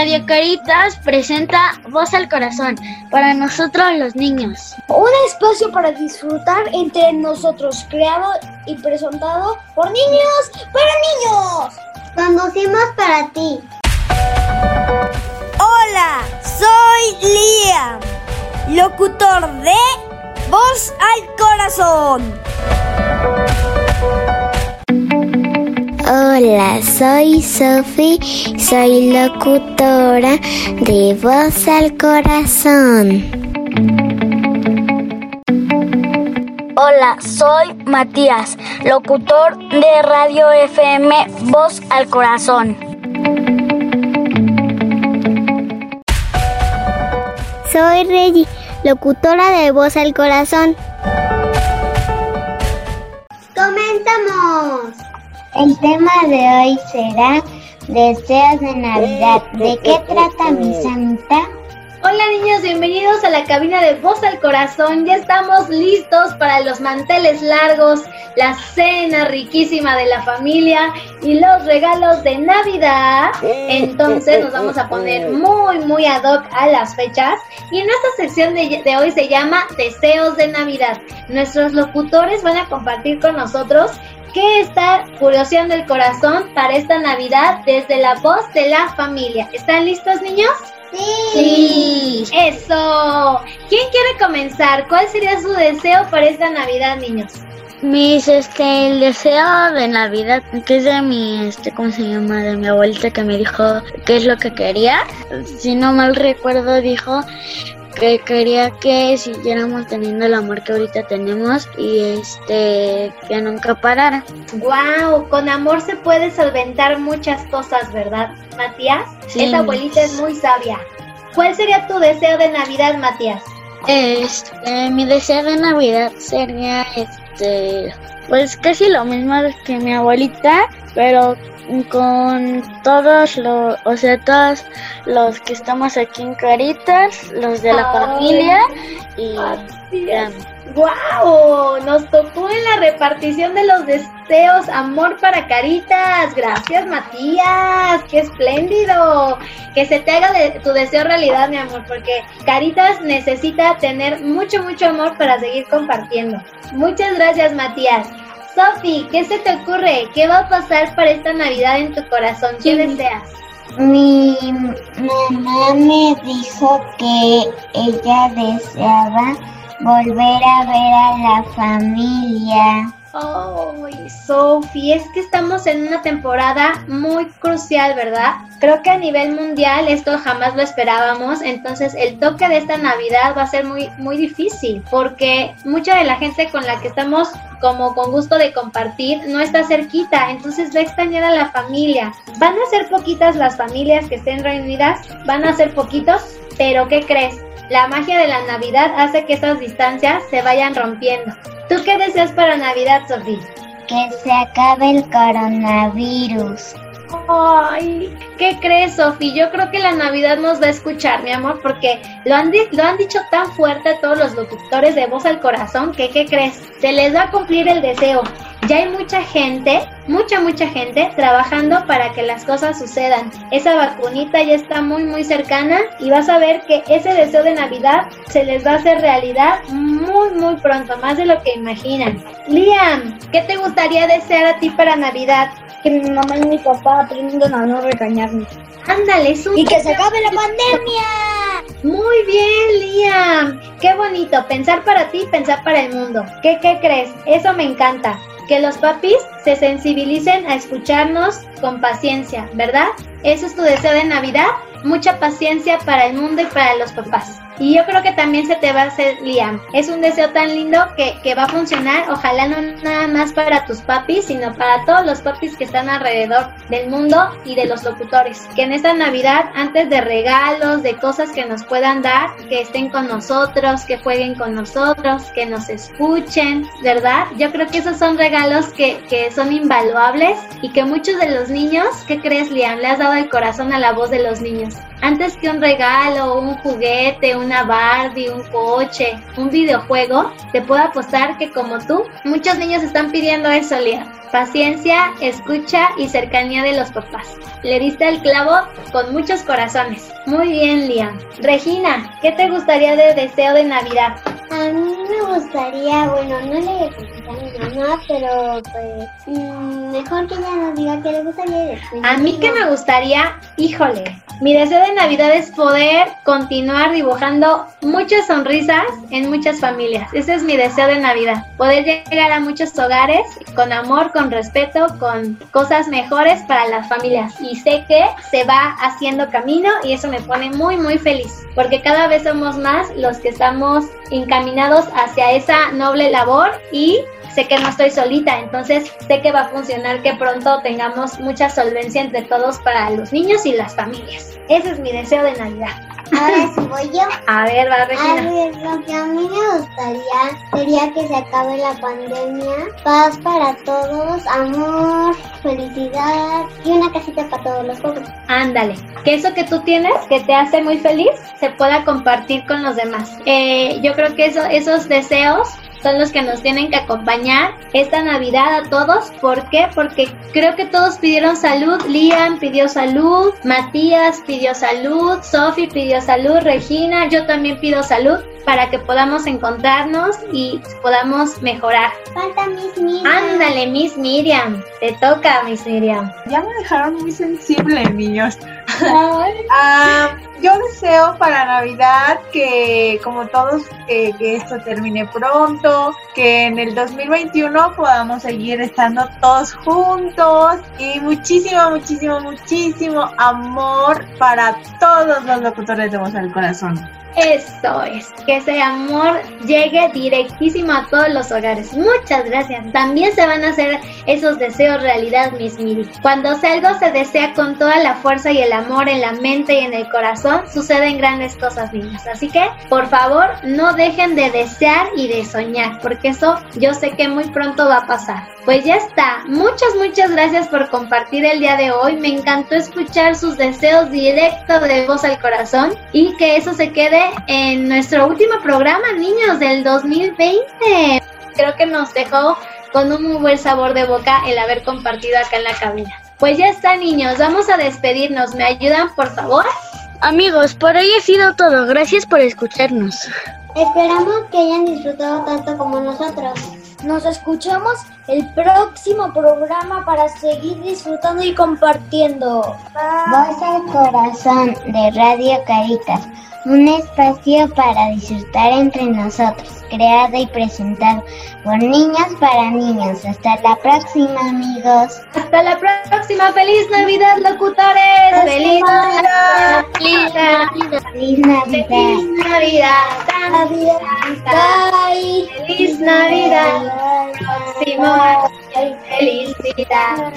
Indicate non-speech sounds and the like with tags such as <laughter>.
Radio Caritas presenta Voz al Corazón para nosotros los niños. Un espacio para disfrutar entre nosotros, creado y presentado por niños para niños. Conducimos para ti. Hola, soy Liam, locutor de Voz al Corazón. Hola, soy Sophie, soy locutora de Voz al Corazón. Hola, soy Matías, locutor de Radio FM Voz al Corazón. Soy Reggie, locutora de Voz al Corazón. Comenzamos. El tema de hoy será deseos de Navidad. ¿De qué trata mi Santa? Hola niños, bienvenidos a la cabina de Voz al Corazón. Ya estamos listos para los manteles largos, la cena riquísima de la familia y los regalos de Navidad. Entonces nos vamos a poner muy, muy ad hoc a las fechas. Y en esta sección de, de hoy se llama Deseos de Navidad. Nuestros locutores van a compartir con nosotros ¿Qué está curioseando el corazón para esta Navidad desde la voz de la familia? ¿Están listos, niños? Sí. sí. Eso. ¿Quién quiere comenzar? ¿Cuál sería su deseo para esta Navidad, niños? Mis, este, el deseo de Navidad, que es de mi, este, ¿cómo se llama? De mi abuelita que me dijo qué es lo que quería. Si no mal recuerdo, dijo que quería que siguiéramos teniendo el amor que ahorita tenemos y este que nunca parara. Wow, con amor se puede solventar muchas cosas, ¿verdad, Matías? Sí. Esa abuelita es muy sabia. ¿Cuál sería tu deseo de Navidad, Matías? Este, mi deseo de Navidad sería este pues casi lo mismo que mi abuelita, pero con todos los, o sea, todos los que estamos aquí en Caritas, los de la Ay, familia y. ¡Wow! Nos tocó en la repartición de los deseos amor para Caritas. Gracias, Matías. ¡Qué espléndido! Que se te haga de tu deseo realidad, mi amor, porque Caritas necesita tener mucho, mucho amor para seguir compartiendo. Muchas gracias, Matías. Sofi, ¿qué se te ocurre? ¿Qué va a pasar para esta Navidad en tu corazón? ¿Qué deseas? Mi mamá me dijo que ella deseaba volver a ver a la familia. Ay, Sofi, es que estamos en una temporada muy crucial, ¿verdad? Creo que a nivel mundial esto jamás lo esperábamos, entonces el toque de esta Navidad va a ser muy muy difícil porque mucha de la gente con la que estamos como con gusto de compartir no está cerquita, entonces va a extrañar a la familia. Van a ser poquitas las familias que estén reunidas, van a ser poquitos, pero ¿qué crees? La magia de la Navidad hace que esas distancias se vayan rompiendo. ¿Tú qué deseas para Navidad, Sofía? Que se acabe el coronavirus. Ay, ¿qué crees, Sofi? Yo creo que la Navidad nos va a escuchar, mi amor, porque lo han, lo han dicho tan fuerte todos los locutores de voz al corazón que, ¿qué crees? Se les va a cumplir el deseo. Ya hay mucha gente, mucha, mucha gente trabajando para que las cosas sucedan. Esa vacunita ya está muy, muy cercana y vas a ver que ese deseo de Navidad se les va a hacer realidad muy, muy pronto, más de lo que imaginan. Liam, ¿qué te gustaría desear a ti para Navidad? Que mi mamá y mi papá aprendan a no regañarme. Ándale, es un Y que se acabe la pandemia. Muy bien, Liam. Qué bonito. Pensar para ti, pensar para el mundo. ¿Qué, qué crees? Eso me encanta. Que los papis se sensibilicen a escucharnos con paciencia, ¿verdad? ¿Eso es tu deseo de Navidad? Mucha paciencia para el mundo y para los papás. Y yo creo que también se te va a hacer, Liam. Es un deseo tan lindo que, que va a funcionar. Ojalá no nada más para tus papis, sino para todos los papis que están alrededor del mundo y de los locutores. Que en esta Navidad, antes de regalos, de cosas que nos puedan dar, que estén con nosotros, que jueguen con nosotros, que nos escuchen, ¿verdad? Yo creo que esos son regalos que, que son invaluables y que muchos de los niños, ¿qué crees, Liam? Le has dado al corazón a la voz de los niños. Antes que un regalo, un juguete, una Barbie, un coche, un videojuego, te puedo apostar que como tú, muchos niños están pidiendo eso, Lía. Paciencia, escucha y cercanía de los papás. Le diste el clavo con muchos corazones. Muy bien, Liam. Regina, ¿qué te gustaría de deseo de Navidad? A mí me gustaría, bueno, no le a mi mamá, pero pues mm, mejor que ella nos diga qué le gustaría de A mí que me gustaría, híjole, mi deseo de Navidad es poder continuar dibujando muchas sonrisas en muchas familias. Ese es mi deseo de Navidad. Poder llegar a muchos hogares con amor, con respeto, con cosas mejores para las familias. Y sé que se va haciendo camino y eso me pone muy, muy feliz. Porque cada vez somos más los que estamos encaminados hacia esa noble labor y sé que no estoy solita, entonces sé que va a funcionar que pronto tengamos mucha solvencia entre todos para los niños y las familias. Ese es mi deseo de Navidad. Ahora <laughs> sí voy yo. A ver, va Regina. A ver, lo que a mí me gustaría sería que se acabe la pandemia, paz para todos, amor, felicidad y una casita para todos los pobres. Ándale, que eso que tú tienes, que te hace muy feliz, se pueda compartir con los demás. Eh, yo creo que eso, esos deseos son los que nos tienen que acompañar esta Navidad a todos. ¿Por qué? Porque creo que todos pidieron salud. Liam pidió salud, Matías pidió salud, Sophie pidió salud, Regina, yo también pido salud para que podamos encontrarnos y podamos mejorar. Falta Miss Miriam. Ándale, Miss Miriam. Te toca, Miss Miriam. Ya me dejaron muy sensible, niños. <laughs> Ah, yo deseo para Navidad que, como todos, que esto termine pronto, que en el 2021 podamos seguir estando todos juntos y muchísimo, muchísimo, muchísimo amor para todos los locutores de Voz al Corazón. Eso es, que ese amor llegue directísimo a todos los hogares. Muchas gracias. También se van a hacer esos deseos realidad, Miss Miri. Cuando algo se desea con toda la fuerza y el amor en la mente y en el corazón, suceden grandes cosas, niños. Así que, por favor, no dejen de desear y de soñar, porque eso yo sé que muy pronto va a pasar. Pues ya está. Muchas, muchas gracias por compartir el día de hoy. Me encantó escuchar sus deseos directo de voz al corazón y que eso se quede en nuestro último programa, niños, del 2020. Creo que nos dejó con un muy buen sabor de boca el haber compartido acá en la cabina. Pues ya está, niños, vamos a despedirnos. ¿Me ayudan, por favor? Amigos, por hoy ha sido todo. Gracias por escucharnos. Esperamos que hayan disfrutado tanto como nosotros. Nos escuchamos el próximo programa para seguir disfrutando y compartiendo. Voz al corazón de Radio Caritas un espacio para disfrutar entre nosotros, creado y presentado por niños para niños. Hasta la próxima, amigos. Hasta la próxima. Feliz Navidad, locutores. Feliz Navidad. Feliz Navidad. Feliz Navidad. Feliz Navidad. Feliz Navidad. Próximo año. Felicidad.